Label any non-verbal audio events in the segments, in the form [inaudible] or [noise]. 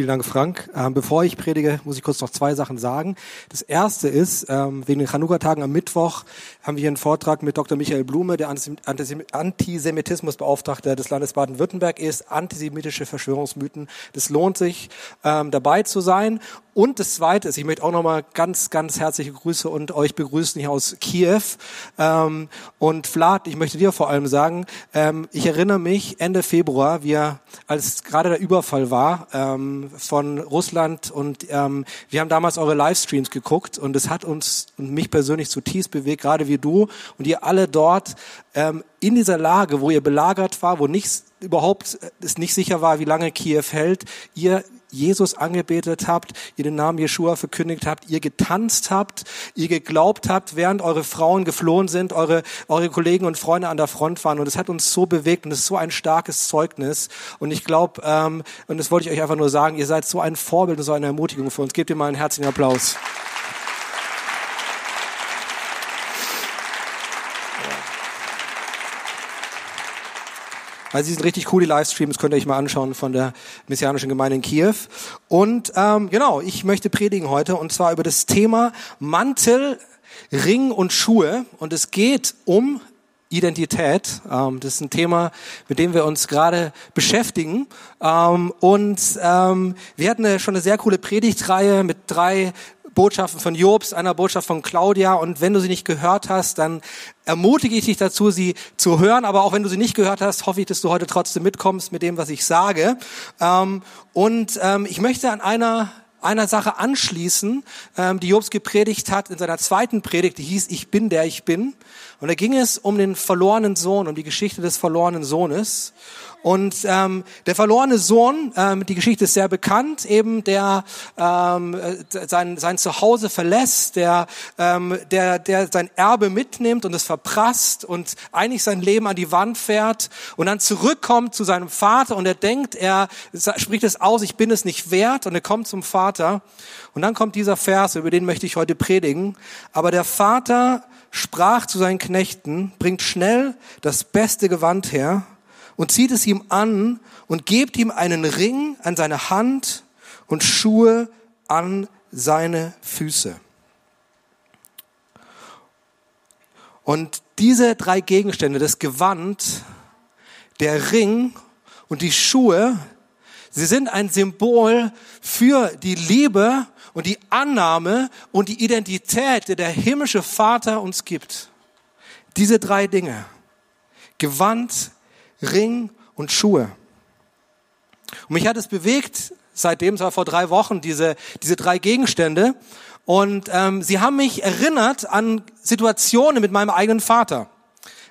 Vielen Dank, Frank. Ähm, bevor ich predige, muss ich kurz noch zwei Sachen sagen. Das erste ist, ähm, wegen den Chanukka-Tagen am Mittwoch haben wir hier einen Vortrag mit Dr. Michael Blume, der Antisemitismusbeauftragter des Landes Baden-Württemberg ist, antisemitische Verschwörungsmythen. Das lohnt sich, ähm, dabei zu sein. Und das Zweite ist, ich möchte auch nochmal ganz, ganz herzliche Grüße und euch begrüßen hier aus Kiew. Ähm, und Vlad, ich möchte dir vor allem sagen, ähm, ich erinnere mich Ende Februar, wir, als gerade der Überfall war ähm, von Russland und ähm, wir haben damals eure Livestreams geguckt und es hat uns und mich persönlich zutiefst bewegt, gerade wie du und ihr alle dort ähm, in dieser Lage, wo ihr belagert war, wo nichts überhaupt es nicht sicher war, wie lange Kiew hält, ihr Jesus angebetet habt, ihr den Namen Jeshua verkündigt habt, ihr getanzt habt, ihr geglaubt habt, während eure Frauen geflohen sind, eure, eure Kollegen und Freunde an der Front waren. Und es hat uns so bewegt und es ist so ein starkes Zeugnis. Und ich glaube, ähm, und das wollte ich euch einfach nur sagen, ihr seid so ein Vorbild und so eine Ermutigung für uns. Gebt ihr mal einen herzlichen Applaus. Also sie sind richtig cool, die Livestreams, könnt ihr euch mal anschauen von der Messianischen Gemeinde in Kiew. Und ähm, genau, ich möchte predigen heute und zwar über das Thema Mantel, Ring und Schuhe. Und es geht um Identität. Ähm, das ist ein Thema, mit dem wir uns gerade beschäftigen. Ähm, und ähm, wir hatten schon eine sehr coole Predigtreihe mit drei Botschaften von Jobs, einer Botschaft von Claudia. Und wenn du sie nicht gehört hast, dann ermutige ich dich dazu, sie zu hören. Aber auch wenn du sie nicht gehört hast, hoffe ich, dass du heute trotzdem mitkommst mit dem, was ich sage. Ähm, und ähm, ich möchte an einer einer Sache anschließen, ähm, die Jobs gepredigt hat in seiner zweiten Predigt, die hieß Ich bin der ich bin. Und da ging es um den verlorenen Sohn, um die Geschichte des verlorenen Sohnes. Und ähm, der verlorene Sohn, ähm, die Geschichte ist sehr bekannt, eben der ähm, sein, sein Zuhause verlässt, der, ähm, der, der sein Erbe mitnimmt und es verprasst und eigentlich sein Leben an die Wand fährt und dann zurückkommt zu seinem Vater und er denkt, er spricht es aus, ich bin es nicht wert und er kommt zum Vater und dann kommt dieser Vers, über den möchte ich heute predigen. Aber der Vater sprach zu seinen Knechten, bringt schnell das beste Gewand her und zieht es ihm an und gebt ihm einen Ring an seine Hand und Schuhe an seine Füße. Und diese drei Gegenstände, das Gewand, der Ring und die Schuhe, sie sind ein Symbol für die Liebe und die Annahme und die Identität, die der himmlische Vater uns gibt. Diese drei Dinge. Gewand, Ring und Schuhe. Und mich hat es bewegt, seitdem, es war vor drei Wochen, diese, diese drei Gegenstände. Und ähm, sie haben mich erinnert an Situationen mit meinem eigenen Vater,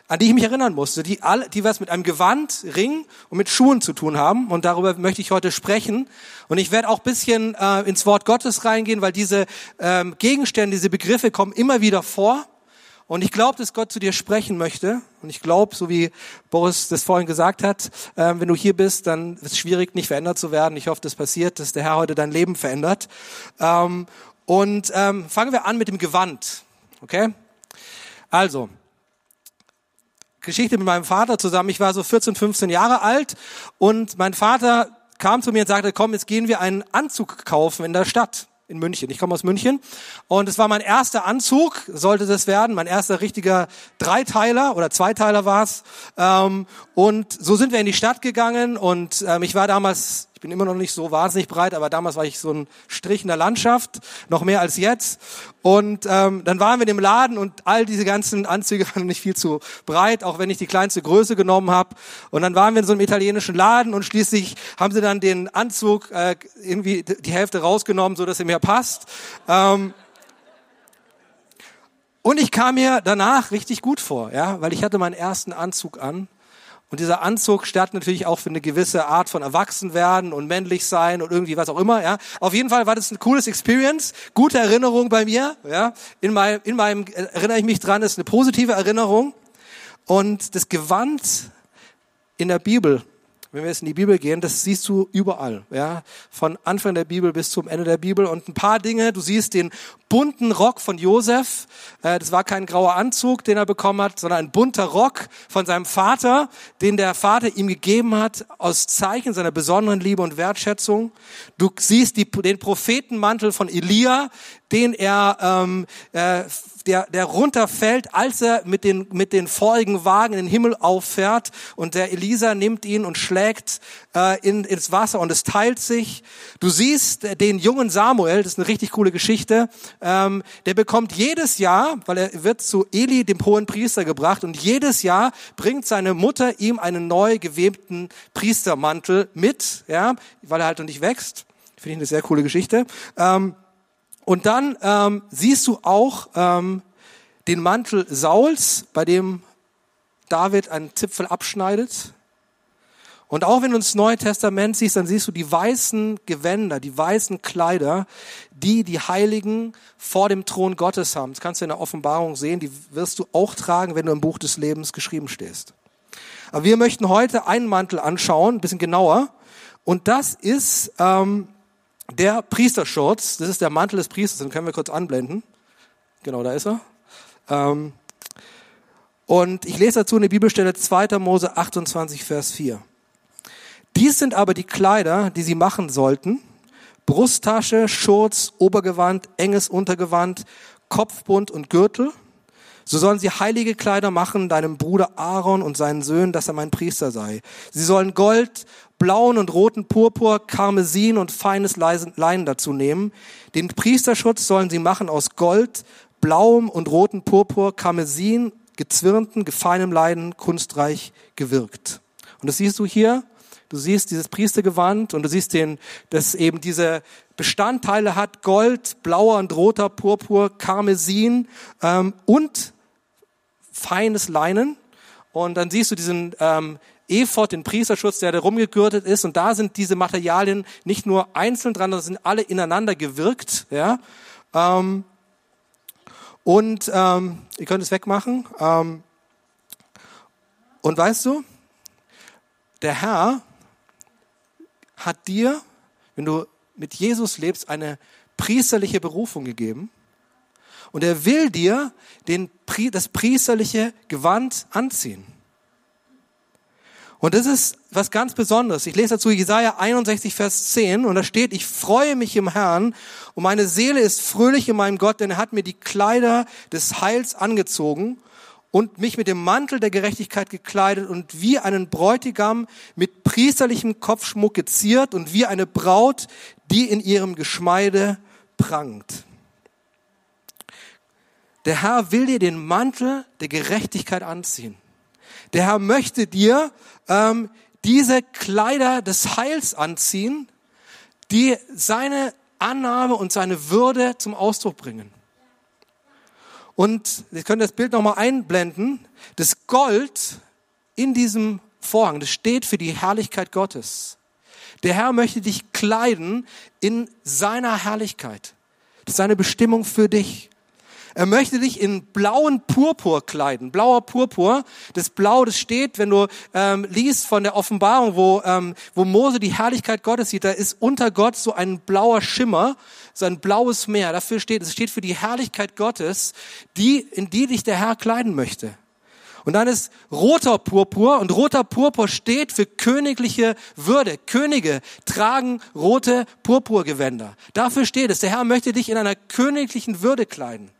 an die ich mich erinnern musste, die, alle, die was mit einem Gewand, Ring und mit Schuhen zu tun haben. Und darüber möchte ich heute sprechen. Und ich werde auch bisschen äh, ins Wort Gottes reingehen, weil diese ähm, Gegenstände, diese Begriffe kommen immer wieder vor. Und ich glaube, dass Gott zu dir sprechen möchte. Und ich glaube, so wie Boris das vorhin gesagt hat, äh, wenn du hier bist, dann ist es schwierig, nicht verändert zu werden. Ich hoffe, das passiert, dass der Herr heute dein Leben verändert. Ähm, und ähm, fangen wir an mit dem Gewand. Okay? Also, Geschichte mit meinem Vater zusammen. Ich war so 14, 15 Jahre alt und mein Vater kam zu mir und sagte, komm, jetzt gehen wir einen Anzug kaufen in der Stadt in München. Ich komme aus München und es war mein erster Anzug, sollte das werden, mein erster richtiger Dreiteiler oder Zweiteiler war es. Ähm, und so sind wir in die Stadt gegangen und ähm, ich war damals ich bin immer noch nicht so wahnsinnig breit, aber damals war ich so ein Strich in der Landschaft, noch mehr als jetzt. Und ähm, dann waren wir in dem Laden und all diese ganzen Anzüge [laughs] waren nicht viel zu breit, auch wenn ich die kleinste Größe genommen habe. Und dann waren wir in so einem italienischen Laden und schließlich haben sie dann den Anzug äh, irgendwie die Hälfte rausgenommen, so dass er mir passt. Ähm, und ich kam mir danach richtig gut vor, ja, weil ich hatte meinen ersten Anzug an und dieser Anzug stand natürlich auch für eine gewisse Art von Erwachsenwerden und männlich sein und irgendwie was auch immer, ja. Auf jeden Fall war das ein cooles Experience, gute Erinnerung bei mir, ja. In meinem, in meinem, erinnere ich mich dran, ist eine positive Erinnerung. Und das Gewand in der Bibel wenn wir jetzt in die Bibel gehen, das siehst du überall, ja, von Anfang der Bibel bis zum Ende der Bibel und ein paar Dinge. Du siehst den bunten Rock von Josef. Äh, das war kein grauer Anzug, den er bekommen hat, sondern ein bunter Rock von seinem Vater, den der Vater ihm gegeben hat aus Zeichen seiner besonderen Liebe und Wertschätzung. Du siehst die, den Prophetenmantel von Elia, den er ähm, äh, der, der runterfällt, als er mit den, mit den feurigen Wagen in den Himmel auffährt und der Elisa nimmt ihn und schlägt äh, in, ins Wasser und es teilt sich. Du siehst den jungen Samuel, das ist eine richtig coole Geschichte, ähm, der bekommt jedes Jahr, weil er wird zu Eli, dem hohen Priester, gebracht und jedes Jahr bringt seine Mutter ihm einen neu gewebten Priestermantel mit, ja, weil er halt noch nicht wächst. Finde ich eine sehr coole Geschichte. Ähm, und dann ähm, siehst du auch ähm, den Mantel Sauls, bei dem David einen Zipfel abschneidet. Und auch wenn du ins Neue Testament siehst, dann siehst du die weißen Gewänder, die weißen Kleider, die die Heiligen vor dem Thron Gottes haben. Das kannst du in der Offenbarung sehen, die wirst du auch tragen, wenn du im Buch des Lebens geschrieben stehst. Aber wir möchten heute einen Mantel anschauen, ein bisschen genauer. Und das ist ähm, der Priesterschutz, das ist der Mantel des Priesters, den können wir kurz anblenden. Genau, da ist er. Ähm, und ich lese dazu eine Bibelstelle 2. Mose 28, Vers 4. Dies sind aber die Kleider, die sie machen sollten. Brusttasche, Schurz, Obergewand, enges Untergewand, Kopfbund und Gürtel. So sollen sie heilige Kleider machen deinem Bruder Aaron und seinen Söhnen, dass er mein Priester sei. Sie sollen Gold, blauen und roten Purpur, Karmesin und feines Leinen dazu nehmen. Den Priesterschutz sollen sie machen aus Gold, blauem und roten Purpur, Karmesin, gezwirnten, gefeinem Leinen, kunstreich gewirkt. Und das siehst du hier. Du siehst dieses Priestergewand und du siehst den, dass eben diese Bestandteile hat, Gold, blauer und roter Purpur, Karmesin ähm, und feines Leinen. Und dann siehst du diesen ähm, Ephod, den Priesterschutz, der da rumgegürtet ist. Und da sind diese Materialien nicht nur einzeln dran, sondern sind alle ineinander gewirkt. Ja? Ähm, und ähm, ihr könnt es wegmachen. Ähm, und weißt du, der Herr hat dir, wenn du mit Jesus lebst, eine priesterliche Berufung gegeben. Und er will dir den, das priesterliche Gewand anziehen. Und das ist was ganz Besonderes. Ich lese dazu Jesaja 61, Vers 10 und da steht, ich freue mich im Herrn und meine Seele ist fröhlich in meinem Gott, denn er hat mir die Kleider des Heils angezogen und mich mit dem Mantel der Gerechtigkeit gekleidet und wie einen Bräutigam mit priesterlichem Kopfschmuck geziert und wie eine Braut, die in ihrem Geschmeide prangt. Der Herr will dir den Mantel der Gerechtigkeit anziehen. Der Herr möchte dir ähm, diese Kleider des Heils anziehen, die seine Annahme und seine Würde zum Ausdruck bringen. Und wir können das Bild nochmal einblenden. Das Gold in diesem Vorhang, das steht für die Herrlichkeit Gottes. Der Herr möchte dich kleiden in seiner Herrlichkeit. Das ist seine Bestimmung für dich. Er möchte dich in blauen Purpur kleiden. Blauer Purpur, das Blau, das steht, wenn du ähm, liest von der Offenbarung, wo, ähm, wo Mose die Herrlichkeit Gottes sieht, da ist unter Gott so ein blauer Schimmer, so ein blaues Meer. Dafür steht, es steht für die Herrlichkeit Gottes, die, in die dich der Herr kleiden möchte. Und dann ist roter Purpur und roter Purpur steht für königliche Würde. Könige tragen rote Purpurgewänder. Dafür steht es. Der Herr möchte dich in einer königlichen Würde kleiden.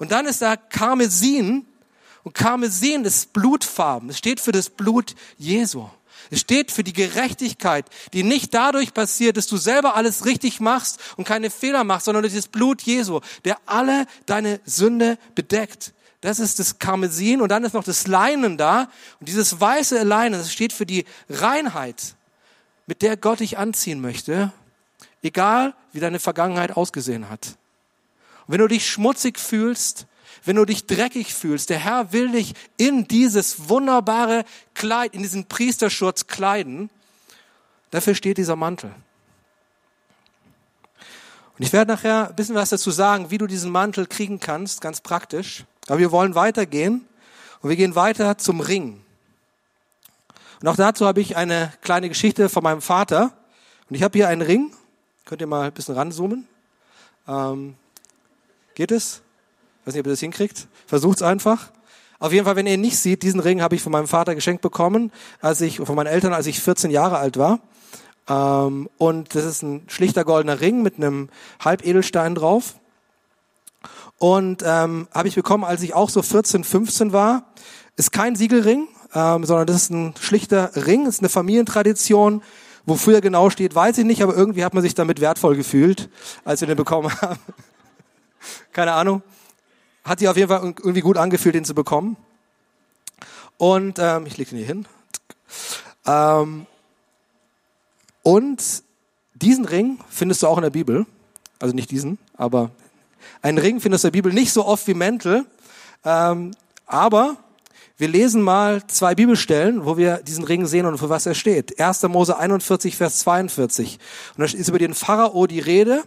Und dann ist da Karmesin. Und Karmesin ist Blutfarben. Es steht für das Blut Jesu. Es steht für die Gerechtigkeit, die nicht dadurch passiert, dass du selber alles richtig machst und keine Fehler machst, sondern durch das Blut Jesu, der alle deine Sünde bedeckt. Das ist das Karmesin und dann ist noch das Leinen da. Und dieses weiße Leinen, das steht für die Reinheit, mit der Gott dich anziehen möchte, egal wie deine Vergangenheit ausgesehen hat wenn du dich schmutzig fühlst, wenn du dich dreckig fühlst, der Herr will dich in dieses wunderbare Kleid, in diesen Priesterschutz kleiden. Dafür steht dieser Mantel. Und ich werde nachher ein bisschen was dazu sagen, wie du diesen Mantel kriegen kannst, ganz praktisch. Aber wir wollen weitergehen und wir gehen weiter zum Ring. Und auch dazu habe ich eine kleine Geschichte von meinem Vater. Und ich habe hier einen Ring. Könnt ihr mal ein bisschen ranzoomen? Ähm, geht es? Ich weiß nicht, ob ihr das hinkriegt. Versucht's einfach. Auf jeden Fall, wenn ihr ihn nicht seht, diesen Ring habe ich von meinem Vater geschenkt bekommen, als ich, von meinen Eltern, als ich 14 Jahre alt war. Ähm, und das ist ein schlichter goldener Ring mit einem Halbedelstein drauf. Und ähm, habe ich bekommen, als ich auch so 14, 15 war. Ist kein Siegelring, ähm, sondern das ist ein schlichter Ring, ist eine Familientradition. Wofür er genau steht, weiß ich nicht, aber irgendwie hat man sich damit wertvoll gefühlt, als wir den bekommen [laughs] haben. Keine Ahnung. Hat sich auf jeden Fall irgendwie gut angefühlt, den zu bekommen. Und ähm, ich lege den hier hin. Ähm, und diesen Ring findest du auch in der Bibel. Also nicht diesen, aber einen Ring findest du in der Bibel nicht so oft wie Mäntel. Ähm, aber wir lesen mal zwei Bibelstellen, wo wir diesen Ring sehen und für was er steht. 1. Mose 41, Vers 42. Und da ist über den Pharao die Rede,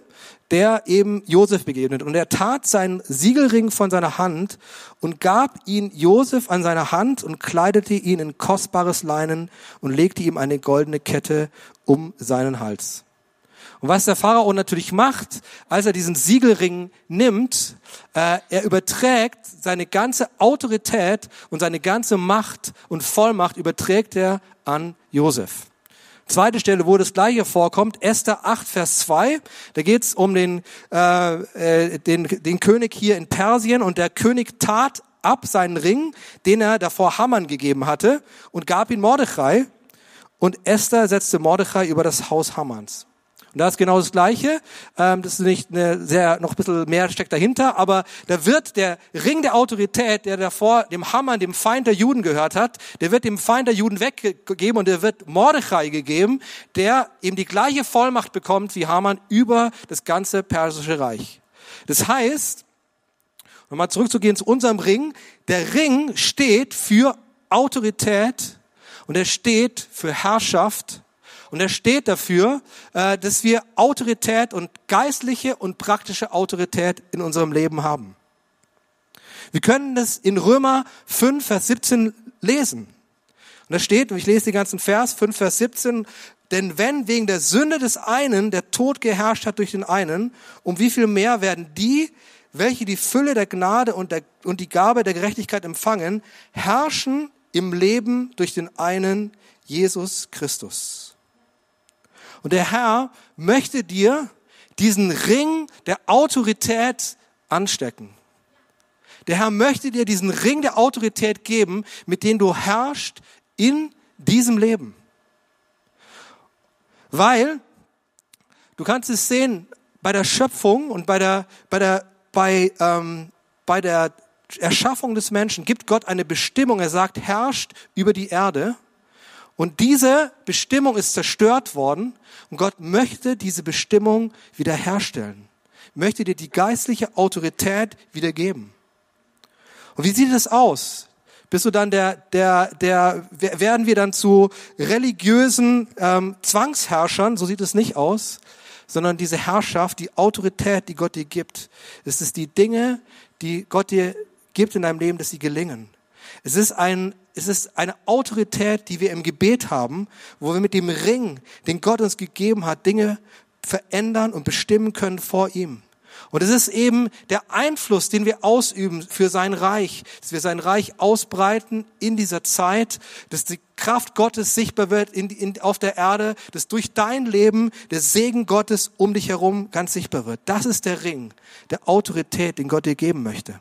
der eben Josef begegnet. Und er tat seinen Siegelring von seiner Hand und gab ihn Josef an seine Hand und kleidete ihn in kostbares Leinen und legte ihm eine goldene Kette um seinen Hals. Und was der Pharao natürlich macht, als er diesen Siegelring nimmt, äh, er überträgt seine ganze Autorität und seine ganze Macht und Vollmacht überträgt er an Josef. Zweite Stelle, wo das gleiche vorkommt, Esther 8, Vers 2. Da geht es um den, äh, äh, den, den König hier in Persien und der König tat ab seinen Ring, den er davor Hammern gegeben hatte und gab ihn Mordechai und Esther setzte Mordechai über das Haus Hammans. Und da ist genau das Gleiche. Ähm, das ist nicht eine sehr, noch ein bisschen mehr steckt dahinter, aber da wird der Ring der Autorität, der davor dem Hammer, dem Feind der Juden gehört hat, der wird dem Feind der Juden weggegeben und der wird Mordechai gegeben, der eben die gleiche Vollmacht bekommt wie Haman über das ganze persische Reich. Das heißt, nochmal zurückzugehen zu unserem Ring, der Ring steht für Autorität und er steht für Herrschaft und er steht dafür, äh, dass wir Autorität und geistliche und praktische Autorität in unserem Leben haben. Wir können das in Römer 5, Vers 17 lesen. Und da steht, und ich lese den ganzen Vers, 5, Vers 17, denn wenn wegen der Sünde des einen der Tod geherrscht hat durch den einen, um wie viel mehr werden die, welche die Fülle der Gnade und, der, und die Gabe der Gerechtigkeit empfangen, herrschen im Leben durch den einen Jesus Christus. Und der Herr möchte dir diesen Ring der Autorität anstecken. Der Herr möchte dir diesen Ring der Autorität geben, mit dem du herrschst in diesem Leben. Weil du kannst es sehen bei der Schöpfung und bei der, bei der, bei, ähm, bei der Erschaffung des Menschen gibt Gott eine Bestimmung. Er sagt, herrscht über die Erde. Und diese Bestimmung ist zerstört worden und Gott möchte diese Bestimmung wiederherstellen, möchte dir die geistliche Autorität wiedergeben. Und wie sieht das aus? Bist du dann der, der, der, werden wir dann zu religiösen ähm, Zwangsherrschern? So sieht es nicht aus, sondern diese Herrschaft, die Autorität, die Gott dir gibt, es ist die Dinge, die Gott dir gibt in deinem Leben, dass sie gelingen. Es ist ein, es ist eine Autorität, die wir im Gebet haben, wo wir mit dem Ring, den Gott uns gegeben hat, Dinge verändern und bestimmen können vor ihm. Und es ist eben der Einfluss, den wir ausüben für sein Reich, dass wir sein Reich ausbreiten in dieser Zeit, dass die Kraft Gottes sichtbar wird in, in, auf der Erde, dass durch dein Leben der Segen Gottes um dich herum ganz sichtbar wird. Das ist der Ring der Autorität, den Gott dir geben möchte.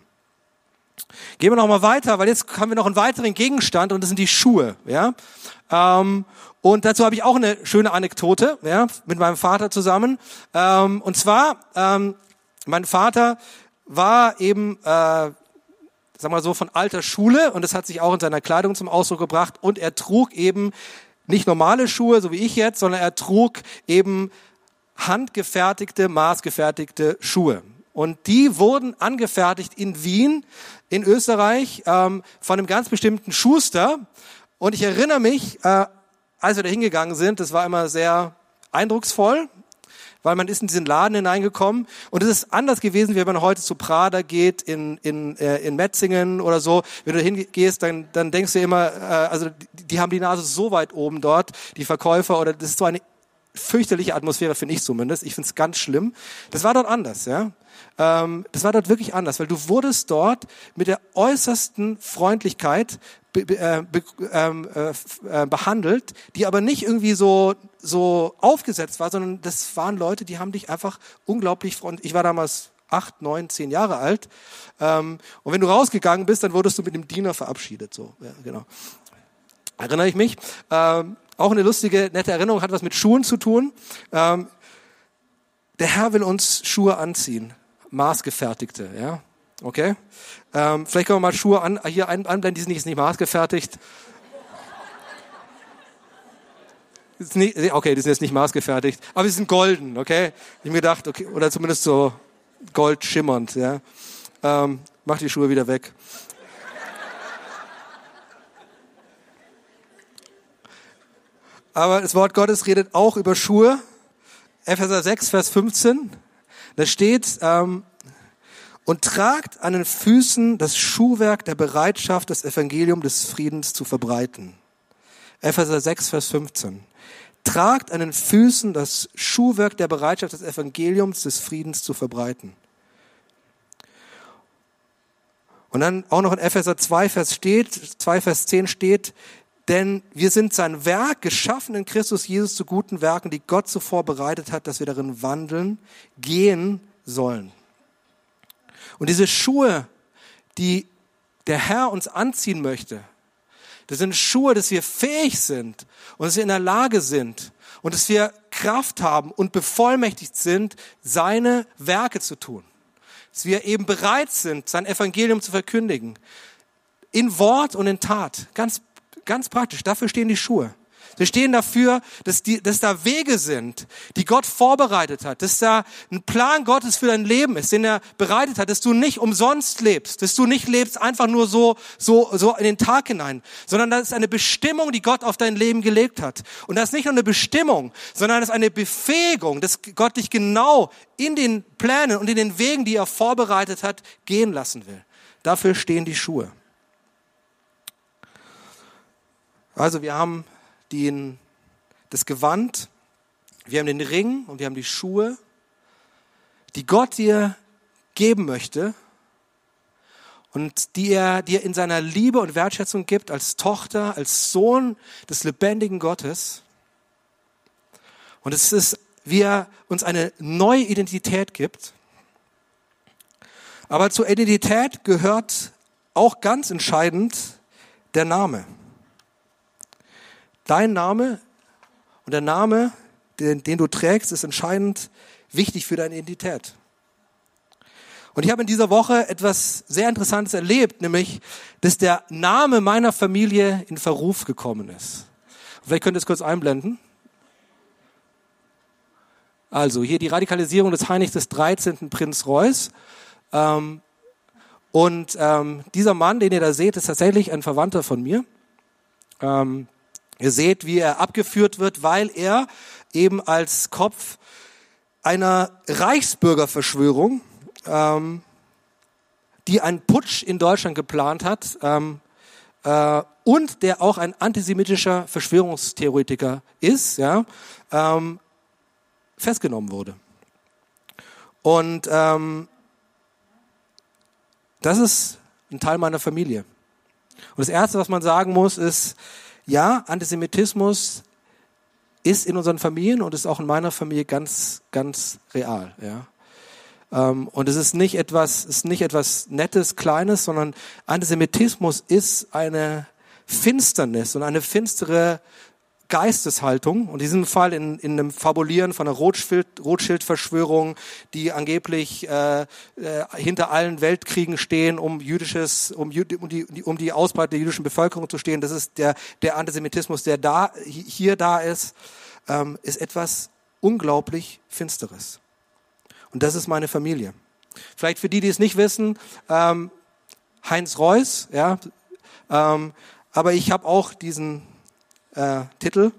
Gehen wir noch mal weiter, weil jetzt haben wir noch einen weiteren Gegenstand und das sind die Schuhe. Ja? Ähm, und dazu habe ich auch eine schöne Anekdote ja, mit meinem Vater zusammen. Ähm, und zwar, ähm, mein Vater war eben, äh, sagen wir so, von alter Schule und das hat sich auch in seiner Kleidung zum Ausdruck gebracht. Und er trug eben nicht normale Schuhe, so wie ich jetzt, sondern er trug eben handgefertigte, maßgefertigte Schuhe. Und die wurden angefertigt in Wien, in Österreich, ähm, von einem ganz bestimmten Schuster. Und ich erinnere mich, äh, als wir da hingegangen sind, das war immer sehr eindrucksvoll. weil man ist in diesen Laden hineingekommen und es ist anders gewesen, wie wenn man heute zu Prada geht in, in, äh, in Metzingen oder so. Wenn du hingehst, dann, dann denkst du immer, äh, also die, die haben die Nase so weit oben dort, die Verkäufer, oder das ist so eine fürchterliche Atmosphäre, finde ich zumindest. Ich finde es ganz schlimm. Das war dort anders, ja. Ähm, das war dort wirklich anders, weil du wurdest dort mit der äußersten Freundlichkeit be, äh, be, ähm, äh, äh, behandelt, die aber nicht irgendwie so so aufgesetzt war, sondern das waren Leute, die haben dich einfach unglaublich freundlich. Ich war damals acht, neun, zehn Jahre alt. Ähm, und wenn du rausgegangen bist, dann wurdest du mit dem Diener verabschiedet. So, ja, genau. Erinnere ich mich. Ähm, auch eine lustige, nette Erinnerung, hat was mit Schuhen zu tun. Ähm, der Herr will uns Schuhe anziehen, maßgefertigte, ja, okay. Ähm, vielleicht können wir mal Schuhe an, hier anblenden, die sind nicht, nicht maßgefertigt. Nicht, okay, die sind jetzt nicht maßgefertigt, aber sie sind golden, okay. Ich mir gedacht, okay, oder zumindest so goldschimmernd, ja. Ähm, mach die Schuhe wieder weg. Aber das Wort Gottes redet auch über Schuhe. Epheser 6, Vers 15. Da steht, ähm, und tragt an den Füßen das Schuhwerk der Bereitschaft, das Evangelium des Friedens zu verbreiten. Epheser 6, Vers 15. Tragt an den Füßen das Schuhwerk der Bereitschaft des Evangeliums des Friedens zu verbreiten. Und dann auch noch in Epheser 2, Vers steht, 2, Vers 10 steht, denn wir sind sein Werk, geschaffen in Christus Jesus zu guten Werken, die Gott zuvor bereitet hat, dass wir darin wandeln, gehen sollen. Und diese Schuhe, die der Herr uns anziehen möchte, das sind Schuhe, dass wir fähig sind und dass wir in der Lage sind und dass wir Kraft haben und bevollmächtigt sind, seine Werke zu tun. Dass wir eben bereit sind, sein Evangelium zu verkündigen. In Wort und in Tat. Ganz Ganz praktisch, dafür stehen die Schuhe. Sie stehen dafür, dass, die, dass da Wege sind, die Gott vorbereitet hat, dass da ein Plan Gottes für dein Leben ist, den er bereitet hat, dass du nicht umsonst lebst, dass du nicht lebst einfach nur so, so, so in den Tag hinein, sondern das ist eine Bestimmung, die Gott auf dein Leben gelegt hat. Und das ist nicht nur eine Bestimmung, sondern das ist eine Befähigung, dass Gott dich genau in den Plänen und in den Wegen, die er vorbereitet hat, gehen lassen will. Dafür stehen die Schuhe. Also wir haben den, das Gewand, wir haben den Ring und wir haben die Schuhe, die Gott dir geben möchte und die er dir in seiner Liebe und Wertschätzung gibt als Tochter, als Sohn des lebendigen Gottes. Und es ist, wie er uns eine neue Identität gibt. Aber zur Identität gehört auch ganz entscheidend der Name. Dein Name und der Name, den, den du trägst, ist entscheidend wichtig für deine Identität. Und ich habe in dieser Woche etwas sehr Interessantes erlebt, nämlich, dass der Name meiner Familie in Verruf gekommen ist. Vielleicht könnt ihr es kurz einblenden. Also hier die Radikalisierung des Heinrichs des 13. Prinz Reuß. Ähm, und ähm, dieser Mann, den ihr da seht, ist tatsächlich ein Verwandter von mir. Ähm, Ihr seht, wie er abgeführt wird, weil er eben als Kopf einer Reichsbürgerverschwörung, ähm, die einen Putsch in Deutschland geplant hat, ähm, äh, und der auch ein antisemitischer Verschwörungstheoretiker ist, ja, ähm, festgenommen wurde. Und ähm, das ist ein Teil meiner Familie. Und das Erste, was man sagen muss, ist, ja, Antisemitismus ist in unseren Familien und ist auch in meiner Familie ganz, ganz real. Ja. Ähm, und es ist nicht etwas, ist nicht etwas Nettes, Kleines, sondern Antisemitismus ist eine Finsternis und eine finstere Geisteshaltung und in diesem Fall in, in einem Fabulieren von einer Rothschild, Rothschild-Verschwörung, die angeblich äh, äh, hinter allen Weltkriegen stehen, um jüdisches, um, um, die, um die Ausbreitung der jüdischen Bevölkerung zu stehen. Das ist der, der Antisemitismus, der da hier da ist, ähm, ist etwas unglaublich Finsteres. Und das ist meine Familie. Vielleicht für die, die es nicht wissen, ähm, Heinz Reuss, ja, ähm, aber ich habe auch diesen äh, Titel.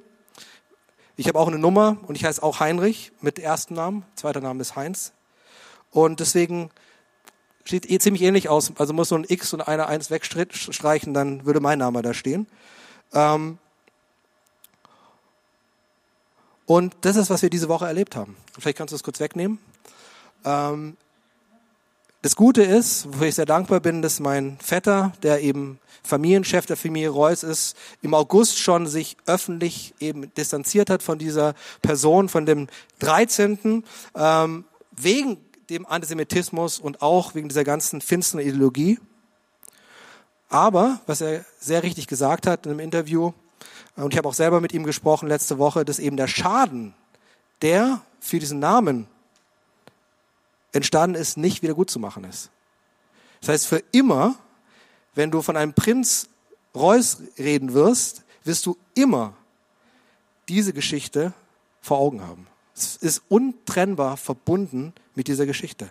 Ich habe auch eine Nummer und ich heiße auch Heinrich mit ersten Namen. Zweiter Name ist Heinz. Und deswegen sieht eh ziemlich ähnlich aus. Also muss so ein X und eine Eins wegstreichen, dann würde mein Name da stehen. Ähm und das ist, was wir diese Woche erlebt haben. Vielleicht kannst du es kurz wegnehmen. Ähm das Gute ist, wofür ich sehr dankbar bin, dass mein Vetter, der eben Familienchef der Familie Reuss ist, im August schon sich öffentlich eben distanziert hat von dieser Person, von dem 13. Ähm, wegen dem Antisemitismus und auch wegen dieser ganzen finsteren Ideologie. Aber, was er sehr richtig gesagt hat in einem Interview, und ich habe auch selber mit ihm gesprochen letzte Woche, dass eben der Schaden, der für diesen Namen entstanden ist, nicht wieder gut zu machen ist. Das heißt, für immer, wenn du von einem Prinz Reuß reden wirst, wirst du immer diese Geschichte vor Augen haben. Es ist untrennbar verbunden mit dieser Geschichte.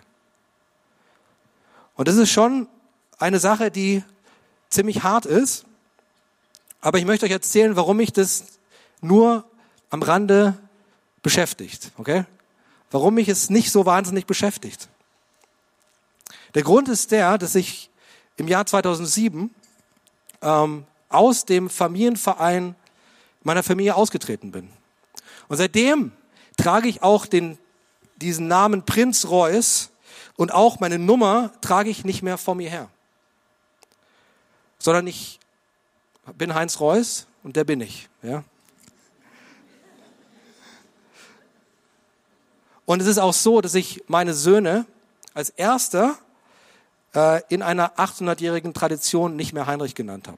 Und das ist schon eine Sache, die ziemlich hart ist. Aber ich möchte euch erzählen, warum mich das nur am Rande beschäftigt. Okay? Warum mich es nicht so wahnsinnig beschäftigt. Der Grund ist der, dass ich im Jahr 2007 ähm, aus dem Familienverein meiner Familie ausgetreten bin. Und seitdem trage ich auch den, diesen Namen Prinz Reuß und auch meine Nummer trage ich nicht mehr vor mir her. Sondern ich bin Heinz Reuß und der bin ich. Ja? Und es ist auch so, dass ich meine Söhne als erster äh, in einer 800-jährigen Tradition nicht mehr Heinrich genannt habe.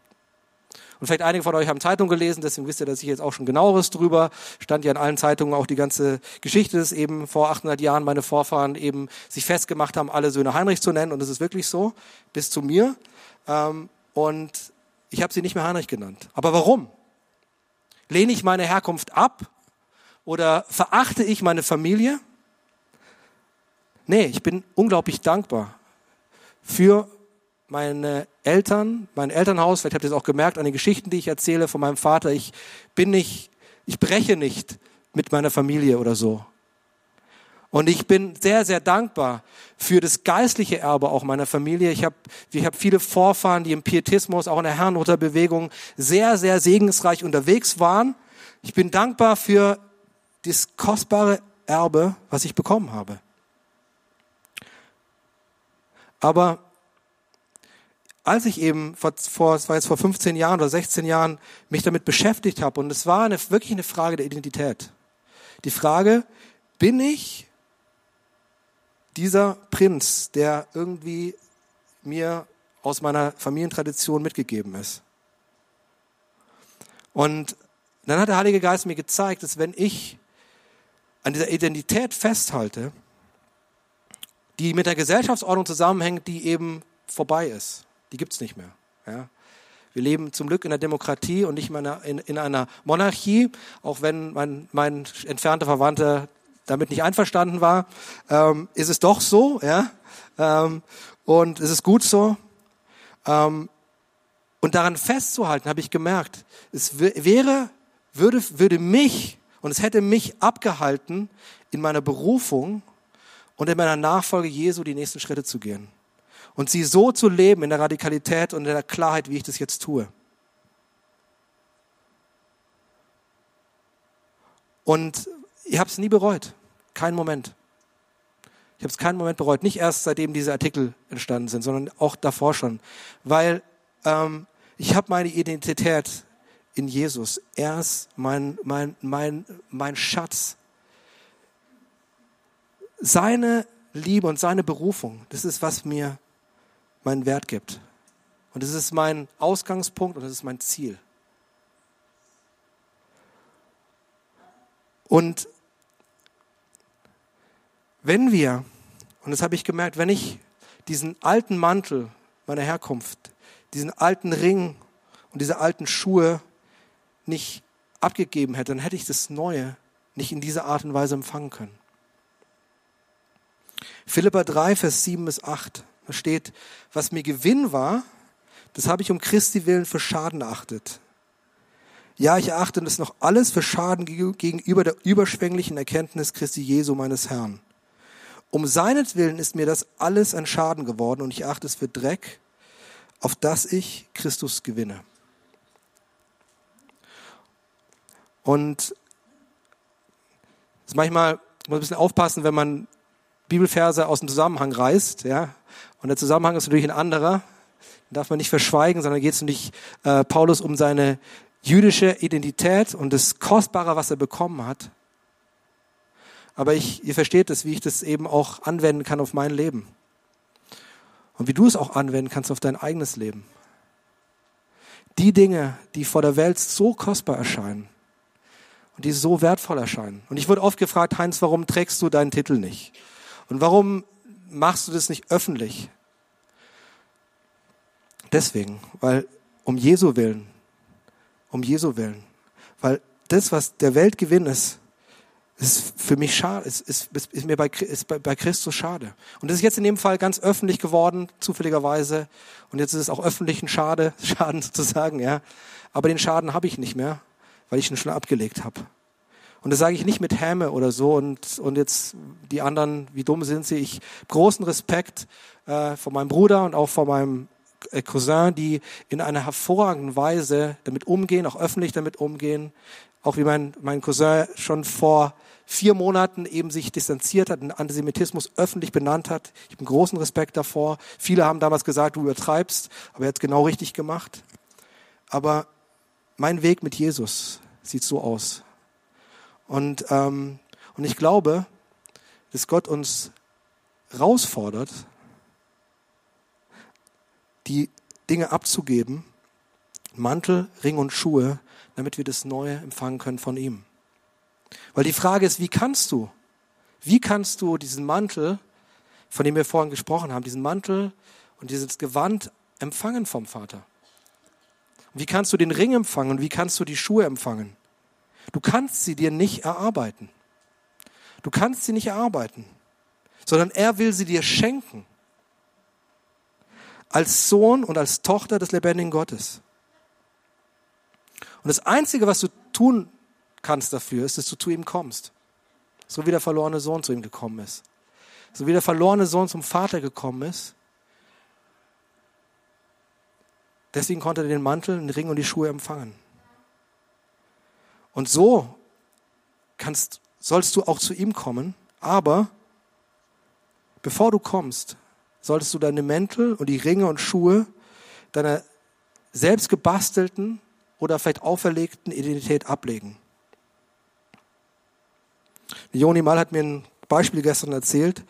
Und vielleicht einige von euch haben Zeitung gelesen, deswegen wisst ihr, dass ich jetzt auch schon genaueres drüber. Stand ja in allen Zeitungen auch die ganze Geschichte, dass eben vor 800 Jahren meine Vorfahren eben sich festgemacht haben, alle Söhne Heinrich zu nennen. Und das ist wirklich so, bis zu mir. Ähm, und ich habe sie nicht mehr Heinrich genannt. Aber warum? Lehne ich meine Herkunft ab? Oder verachte ich meine Familie? Nee, ich bin unglaublich dankbar für meine Eltern, mein Elternhaus. Vielleicht habt ihr es auch gemerkt an den Geschichten, die ich erzähle von meinem Vater. Ich bin nicht, ich breche nicht mit meiner Familie oder so. Und ich bin sehr, sehr dankbar für das geistliche Erbe auch meiner Familie. Ich habe ich hab viele Vorfahren, die im Pietismus, auch in der Herrnhuter Bewegung sehr, sehr segensreich unterwegs waren. Ich bin dankbar für das kostbare Erbe, was ich bekommen habe. Aber als ich eben vor, vor, es war jetzt vor 15 Jahren oder 16 Jahren, mich damit beschäftigt habe, und es war eine, wirklich eine Frage der Identität. Die Frage, bin ich dieser Prinz, der irgendwie mir aus meiner Familientradition mitgegeben ist? Und dann hat der Heilige Geist mir gezeigt, dass wenn ich an dieser Identität festhalte, die mit der Gesellschaftsordnung zusammenhängt, die eben vorbei ist. Die gibt's nicht mehr. Ja. Wir leben zum Glück in einer Demokratie und nicht mehr in, in einer Monarchie, auch wenn mein, mein entfernter Verwandter damit nicht einverstanden war, ähm, ist es doch so, ja, ähm, und es ist gut so. Ähm, und daran festzuhalten, habe ich gemerkt, es wäre, würde, würde mich und es hätte mich abgehalten, in meiner Berufung und in meiner Nachfolge Jesu die nächsten Schritte zu gehen. Und sie so zu leben in der Radikalität und in der Klarheit, wie ich das jetzt tue. Und ich habe es nie bereut. Keinen Moment. Ich habe es keinen Moment bereut. Nicht erst seitdem diese Artikel entstanden sind, sondern auch davor schon. Weil ähm, ich habe meine Identität in Jesus. Er ist mein, mein, mein, mein Schatz seine Liebe und seine Berufung, das ist, was mir meinen Wert gibt. Und das ist mein Ausgangspunkt und das ist mein Ziel. Und wenn wir, und das habe ich gemerkt, wenn ich diesen alten Mantel meiner Herkunft, diesen alten Ring und diese alten Schuhe nicht abgegeben hätte, dann hätte ich das Neue nicht in dieser Art und Weise empfangen können. Philippa 3, Vers 7 bis 8. Da steht, was mir Gewinn war, das habe ich um Christi willen für Schaden erachtet. Ja, ich erachte das noch alles für Schaden gegenüber der überschwänglichen Erkenntnis Christi Jesu meines Herrn. Um seinetwillen ist mir das alles ein Schaden geworden und ich erachte es für Dreck, auf das ich Christus gewinne. Und manchmal muss man ein bisschen aufpassen, wenn man Bibelverse aus dem Zusammenhang reißt, ja. Und der Zusammenhang ist natürlich ein anderer. Den darf man nicht verschweigen, sondern geht es nicht äh, Paulus um seine jüdische Identität und das Kostbare, was er bekommen hat. Aber ich, ihr versteht es, wie ich das eben auch anwenden kann auf mein Leben. Und wie du es auch anwenden kannst auf dein eigenes Leben. Die Dinge, die vor der Welt so kostbar erscheinen und die so wertvoll erscheinen. Und ich wurde oft gefragt, Heinz, warum trägst du deinen Titel nicht? Und warum machst du das nicht öffentlich? Deswegen, weil um Jesu willen, um Jesu willen, weil das, was der Welt Gewinn ist, ist für mich schade, ist, ist, ist mir bei, ist bei Christus schade. Und das ist jetzt in dem Fall ganz öffentlich geworden, zufälligerweise. Und jetzt ist es auch öffentlichen Schade, [laughs] Schaden sozusagen, ja. Aber den Schaden habe ich nicht mehr, weil ich ihn schon abgelegt habe. Und das sage ich nicht mit Häme oder so und, und jetzt die anderen, wie dumm sind sie. Ich großen Respekt äh, vor meinem Bruder und auch vor meinem äh, Cousin, die in einer hervorragenden Weise damit umgehen, auch öffentlich damit umgehen. Auch wie mein, mein Cousin schon vor vier Monaten eben sich distanziert hat, den Antisemitismus öffentlich benannt hat. Ich habe großen Respekt davor. Viele haben damals gesagt, du übertreibst, aber er hat es genau richtig gemacht. Aber mein Weg mit Jesus sieht so aus. Und, ähm, und ich glaube, dass Gott uns herausfordert, die Dinge abzugeben, Mantel, Ring und Schuhe, damit wir das Neue empfangen können von ihm. Weil die Frage ist, wie kannst du, wie kannst du diesen Mantel, von dem wir vorhin gesprochen haben, diesen Mantel und dieses Gewand empfangen vom Vater? wie kannst du den Ring empfangen und wie kannst du die Schuhe empfangen? Du kannst sie dir nicht erarbeiten. Du kannst sie nicht erarbeiten, sondern er will sie dir schenken. Als Sohn und als Tochter des lebendigen Gottes. Und das Einzige, was du tun kannst dafür, ist, dass du zu ihm kommst. So wie der verlorene Sohn zu ihm gekommen ist. So wie der verlorene Sohn zum Vater gekommen ist. Deswegen konnte er den Mantel, den Ring und die Schuhe empfangen. Und so kannst, sollst du auch zu ihm kommen, aber bevor du kommst, solltest du deine Mäntel und die Ringe und Schuhe deiner selbst gebastelten oder vielleicht auferlegten Identität ablegen. Joni Mal hat mir ein Beispiel gestern erzählt,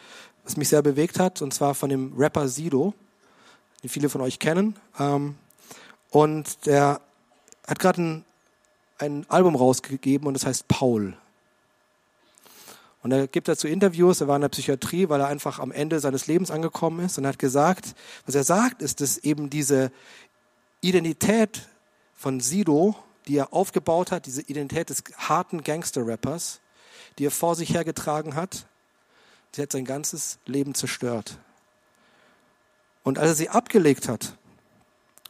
was mich sehr bewegt hat, und zwar von dem Rapper Sido, den viele von euch kennen. Ähm, und der hat gerade ein ein Album rausgegeben und das heißt Paul. Und er gibt dazu Interviews, er war in der Psychiatrie, weil er einfach am Ende seines Lebens angekommen ist und hat gesagt, was er sagt, ist, dass eben diese Identität von Sido, die er aufgebaut hat, diese Identität des harten Gangster-Rappers, die er vor sich hergetragen hat, sie hat sein ganzes Leben zerstört. Und als er sie abgelegt hat,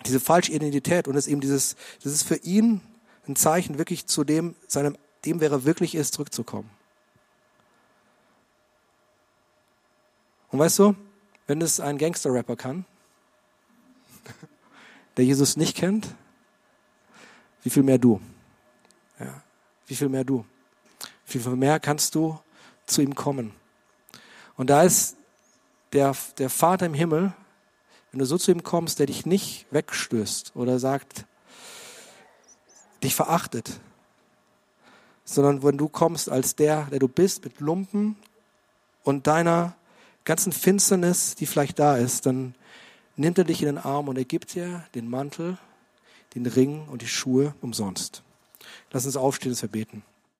diese falsche Identität und es eben dieses, das ist für ihn ein Zeichen, wirklich zu dem, seinem, dem, wer er wirklich ist, zurückzukommen. Und weißt du, wenn es ein Gangster-Rapper kann, [laughs] der Jesus nicht kennt, wie viel mehr du? Ja, wie viel mehr du? Wie viel mehr kannst du zu ihm kommen? Und da ist der, der Vater im Himmel, wenn du so zu ihm kommst, der dich nicht wegstößt oder sagt, dich verachtet, sondern wenn du kommst als der, der du bist, mit Lumpen und deiner ganzen Finsternis, die vielleicht da ist, dann nimmt er dich in den Arm und er gibt dir den Mantel, den Ring und die Schuhe umsonst. Lass uns aufstehen, dass wir beten.